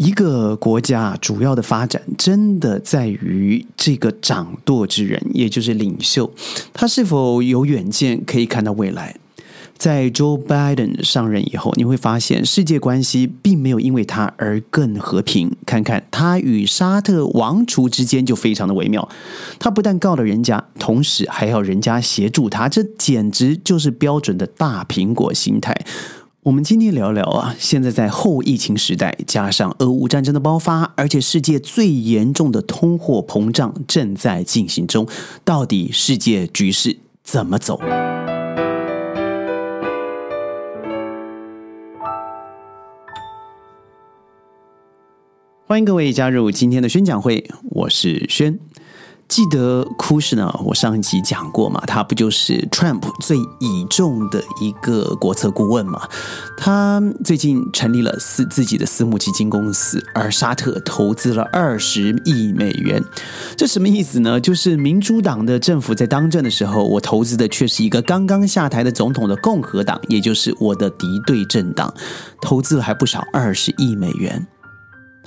一个国家主要的发展，真的在于这个掌舵之人，也就是领袖，他是否有远见，可以看到未来。在 Joe Biden 上任以后，你会发现世界关系并没有因为他而更和平。看看他与沙特王储之间就非常的微妙，他不但告了人家，同时还要人家协助他，这简直就是标准的大苹果心态。我们今天聊聊啊，现在在后疫情时代，加上俄乌战争的爆发，而且世界最严重的通货膨胀正在进行中，到底世界局势怎么走？欢迎各位加入今天的宣讲会，我是轩。记得库什呢？我上一集讲过嘛，他不就是 Trump 最倚重的一个国策顾问嘛？他最近成立了私自己的私募基金公司，而沙特投资了二十亿美元。这什么意思呢？就是民主党的政府在当政的时候，我投资的却是一个刚刚下台的总统的共和党，也就是我的敌对政党，投资了还不少二十亿美元。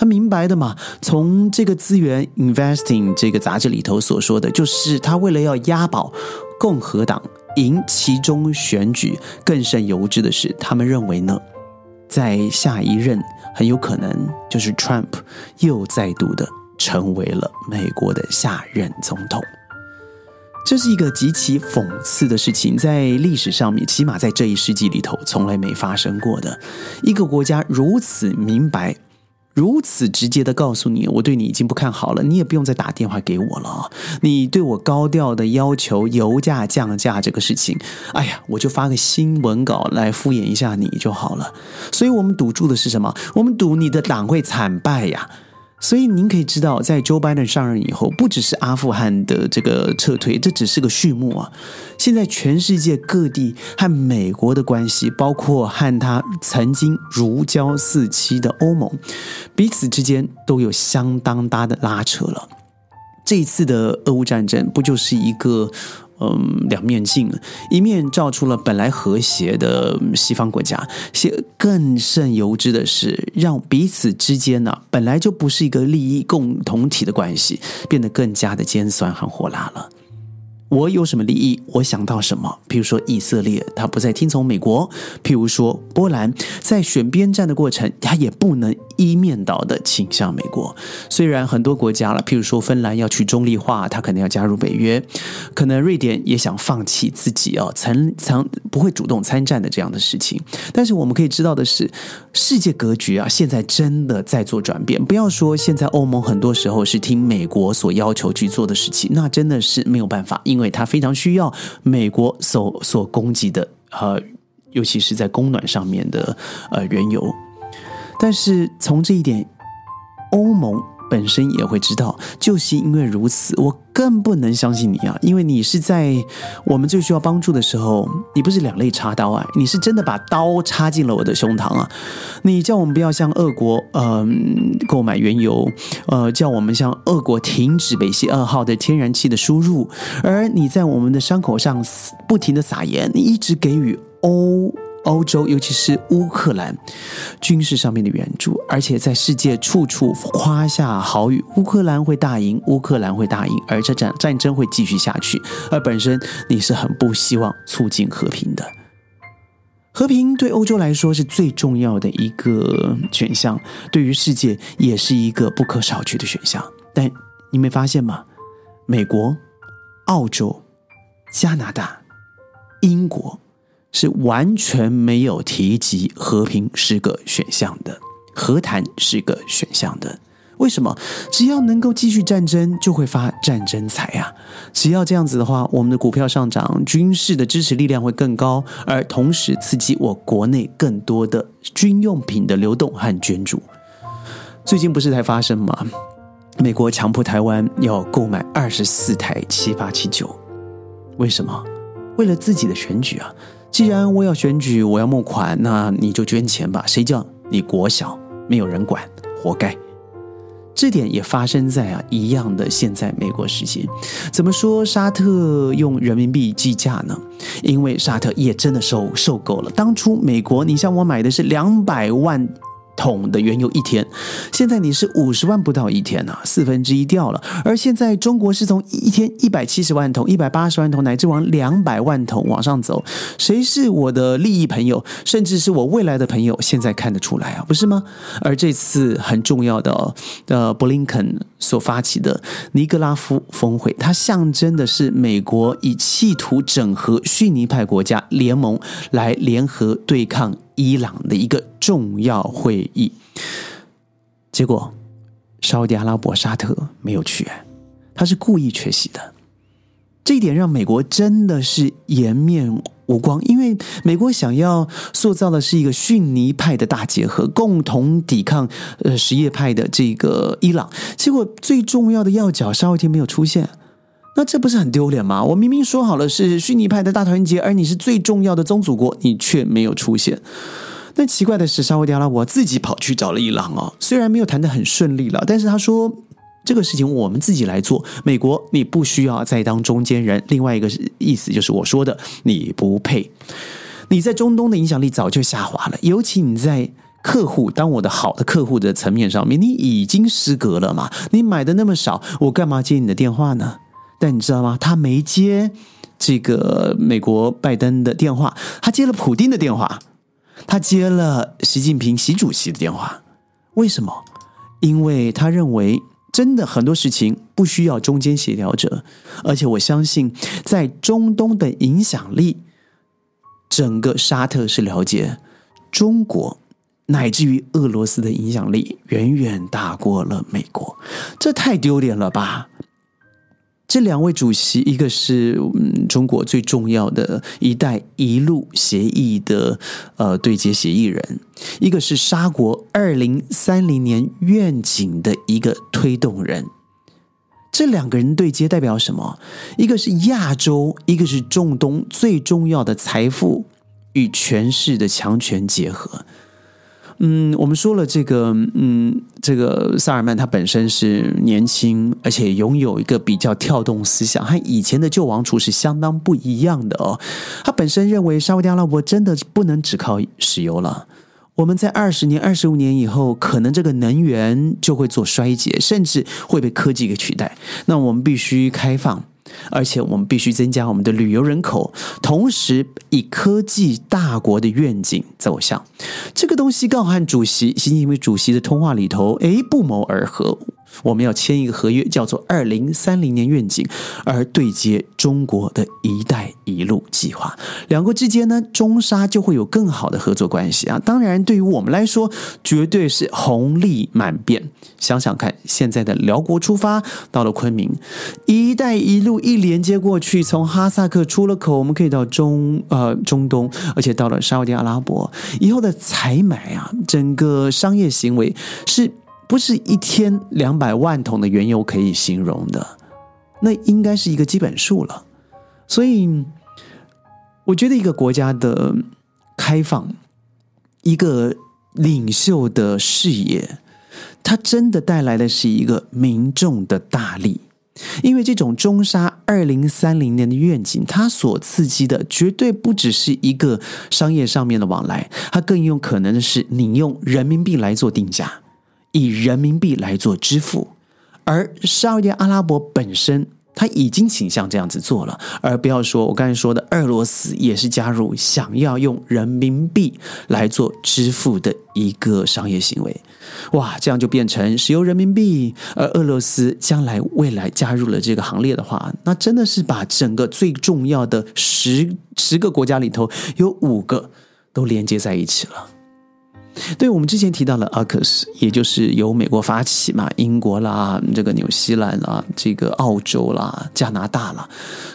他明白的嘛？从这个资源 investing 这个杂志里头所说的，就是他为了要押宝共和党赢其中选举，更甚尤之的是，他们认为呢，在下一任很有可能就是 Trump 又再度的成为了美国的下任总统。这是一个极其讽刺的事情，在历史上面，起码在这一世纪里头，从来没发生过的。一个国家如此明白。如此直接的告诉你，我对你已经不看好了，你也不用再打电话给我了。你对我高调的要求油价降价这个事情，哎呀，我就发个新闻稿来敷衍一下你就好了。所以我们赌注的是什么？我们赌你的党会惨败呀。所以您可以知道，在 Joe Biden 上任以后，不只是阿富汗的这个撤退，这只是个序幕啊。现在全世界各地和美国的关系，包括和他曾经如胶似漆的欧盟，彼此之间都有相当大的拉扯了。这一次的俄乌战争，不就是一个？嗯，两面镜，一面照出了本来和谐的西方国家，些更甚由之的是，让彼此之间呢，本来就不是一个利益共同体的关系，变得更加的尖酸和火辣了。我有什么利益？我想到什么？譬如说以色列，他不再听从美国；譬如说波兰，在选边站的过程，他也不能一面倒的倾向美国。虽然很多国家了，譬如说芬兰要去中立化，他可能要加入北约；可能瑞典也想放弃自己哦，曾曾不会主动参战的这样的事情。但是我们可以知道的是，世界格局啊，现在真的在做转变。不要说现在欧盟很多时候是听美国所要求去做的事情，那真的是没有办法，因为。因为它非常需要美国所所供给的呃，尤其是在供暖上面的呃原油，但是从这一点，欧盟。本身也会知道，就是因为如此，我更不能相信你啊！因为你是在我们最需要帮助的时候，你不是两肋插刀啊，你是真的把刀插进了我的胸膛啊！你叫我们不要向俄国呃购买原油，呃，叫我们向俄国停止北溪二号的天然气的输入，而你在我们的伤口上不停的撒盐，你一直给予欧。欧洲，尤其是乌克兰军事上面的援助，而且在世界处处夸下好语，乌克兰会大赢，乌克兰会大赢，而这战战争会继续下去。而本身你是很不希望促进和平的，和平对欧洲来说是最重要的一个选项，对于世界也是一个不可少去的选项。但你没发现吗？美国、澳洲、加拿大、英国。是完全没有提及和平是个选项的，和谈是个选项的。为什么？只要能够继续战争，就会发战争财啊！只要这样子的话，我们的股票上涨，军事的支持力量会更高，而同时刺激我国内更多的军用品的流动和捐助。最近不是才发生吗？美国强迫台湾要购买二十四台七八七九，为什么？为了自己的选举啊！既然我要选举，我要募款，那你就捐钱吧。谁叫你国小没有人管，活该。这点也发生在啊一样的现在美国时期。怎么说沙特用人民币计价呢？因为沙特也真的受受够了。当初美国你像我买的是两百万桶的原油一天，现在你是五十万不到一天呐，四分之一掉了。而现在中国是从一天一百七十万桶、一百八十万桶，乃至往两百万桶往上走。谁是我的利益朋友，甚至是我未来的朋友，现在看得出来啊，不是吗？而这次很重要的呃，布林肯所发起的尼格拉夫峰会，它象征的是美国以企图整合逊尼派国家联盟来联合对抗。伊朗的。一个重要会议，结果沙特阿拉伯沙特没有去，他是故意缺席的。这一点让美国真的是颜面无光，因为美国想要塑造的是一个逊尼派的大结合，共同抵抗呃什叶派的这个伊朗。结果最重要的要角沙特没有出现。那这不是很丢脸吗？我明明说好了是虚拟派的大团结，而你是最重要的宗主国，你却没有出现。那奇怪的是，沙特阿拉伯自己跑去找了伊朗哦，虽然没有谈得很顺利了，但是他说这个事情我们自己来做，美国你不需要再当中间人。另外一个意思就是我说的，你不配，你在中东的影响力早就下滑了，尤其你在客户当我的好的客户的层面上面，你已经失格了嘛？你买的那么少，我干嘛接你的电话呢？但你知道吗？他没接这个美国拜登的电话，他接了普京的电话，他接了习近平习主席的电话。为什么？因为他认为真的很多事情不需要中间协调者，而且我相信在中东的影响力，整个沙特是了解中国乃至于俄罗斯的影响力远远大过了美国，这太丢脸了吧！这两位主席，一个是中国最重要的一带一路协议的呃对接协议人，一个是沙国二零三零年愿景的一个推动人。这两个人对接代表什么？一个是亚洲，一个是中东最重要的财富与权势的强权结合。嗯，我们说了这个，嗯，这个萨尔曼他本身是年轻，而且拥有一个比较跳动思想，和以前的旧王储是相当不一样的哦。他本身认为沙特阿拉伯真的不能只靠石油了，我们在二十年、二十五年以后，可能这个能源就会做衰竭，甚至会被科技给取代。那我们必须开放。而且我们必须增加我们的旅游人口，同时以科技大国的愿景走向这个东西，刚好和主席习近平主席的通话里头，哎，不谋而合。我们要签一个合约，叫做“二零三零年愿景”，而对接中国的一带一路计划。两国之间呢，中沙就会有更好的合作关系啊！当然，对于我们来说，绝对是红利满遍。想想看，现在的辽国出发到了昆明，“一带一路”一连接过去，从哈萨克出了口，我们可以到中呃中东，而且到了沙特阿拉伯，以后的采买啊，整个商业行为是。不是一天两百万桶的原油可以形容的，那应该是一个基本数了。所以，我觉得一个国家的开放，一个领袖的视野，它真的带来的是一个民众的大力。因为这种中沙二零三零年的愿景，它所刺激的绝对不只是一个商业上面的往来，它更有可能的是你用人民币来做定价。以人民币来做支付，而沙特阿拉伯本身他已经倾向这样子做了，而不要说我刚才说的俄罗斯也是加入想要用人民币来做支付的一个商业行为。哇，这样就变成石油人民币，而俄罗斯将来未来加入了这个行列的话，那真的是把整个最重要的十十个国家里头有五个都连接在一起了。对我们之前提到了 AUKUS，也就是由美国发起嘛，英国啦、这个纽西兰啦、这个澳洲啦、加拿大啦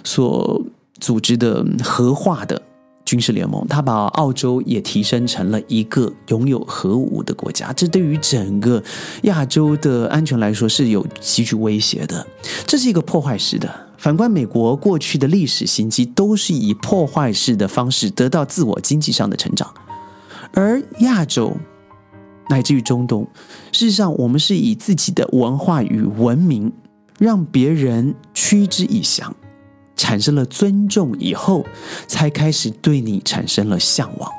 所组织的核化的军事联盟，它把澳洲也提升成了一个拥有核武的国家，这对于整个亚洲的安全来说是有极具威胁的。这是一个破坏式的。反观美国过去的历史行迹，都是以破坏式的方式得到自我经济上的成长。而亚洲乃至于中东，事实上，我们是以自己的文化与文明，让别人趋之以降，产生了尊重以后，才开始对你产生了向往。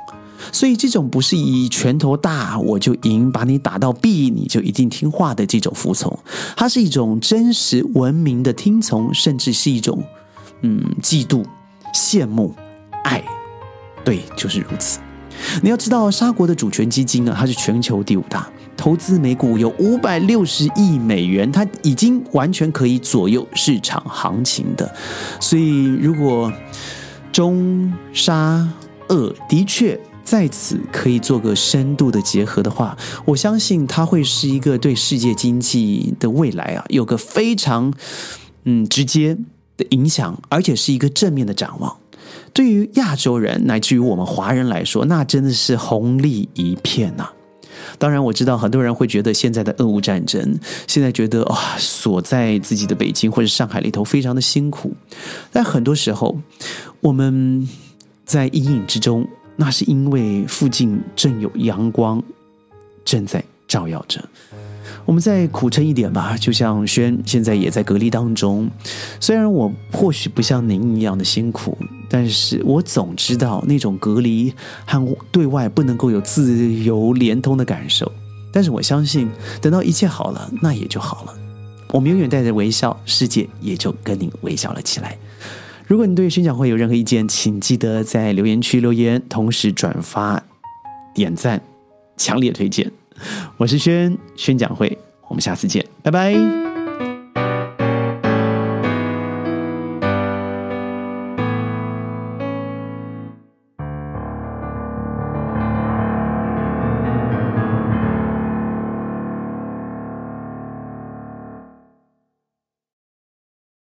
所以这种不是以拳头大我就赢，把你打到毙你就一定听话的这种服从，它是一种真实文明的听从，甚至是一种嗯嫉妒、羡慕、爱。对，就是如此。你要知道，沙国的主权基金啊，它是全球第五大，投资美股有五百六十亿美元，它已经完全可以左右市场行情的。所以，如果中沙俄的确在此可以做个深度的结合的话，我相信它会是一个对世界经济的未来啊，有个非常嗯直接的影响，而且是一个正面的展望。对于亚洲人乃至于我们华人来说，那真的是红利一片呐！当然，我知道很多人会觉得现在的俄乌战争，现在觉得啊，锁在自己的北京或者上海里头非常的辛苦。但很多时候，我们在阴影之中，那是因为附近正有阳光正在照耀着。我们再苦撑一点吧，就像轩现在也在隔离当中。虽然我或许不像您一样的辛苦，但是我总知道那种隔离和对外不能够有自由连通的感受。但是我相信，等到一切好了，那也就好了。我们永远带着微笑，世界也就跟您微笑了起来。如果你对宣讲会有任何意见，请记得在留言区留言，同时转发、点赞，强烈推荐。我是轩宣讲会，我们下次见，拜拜。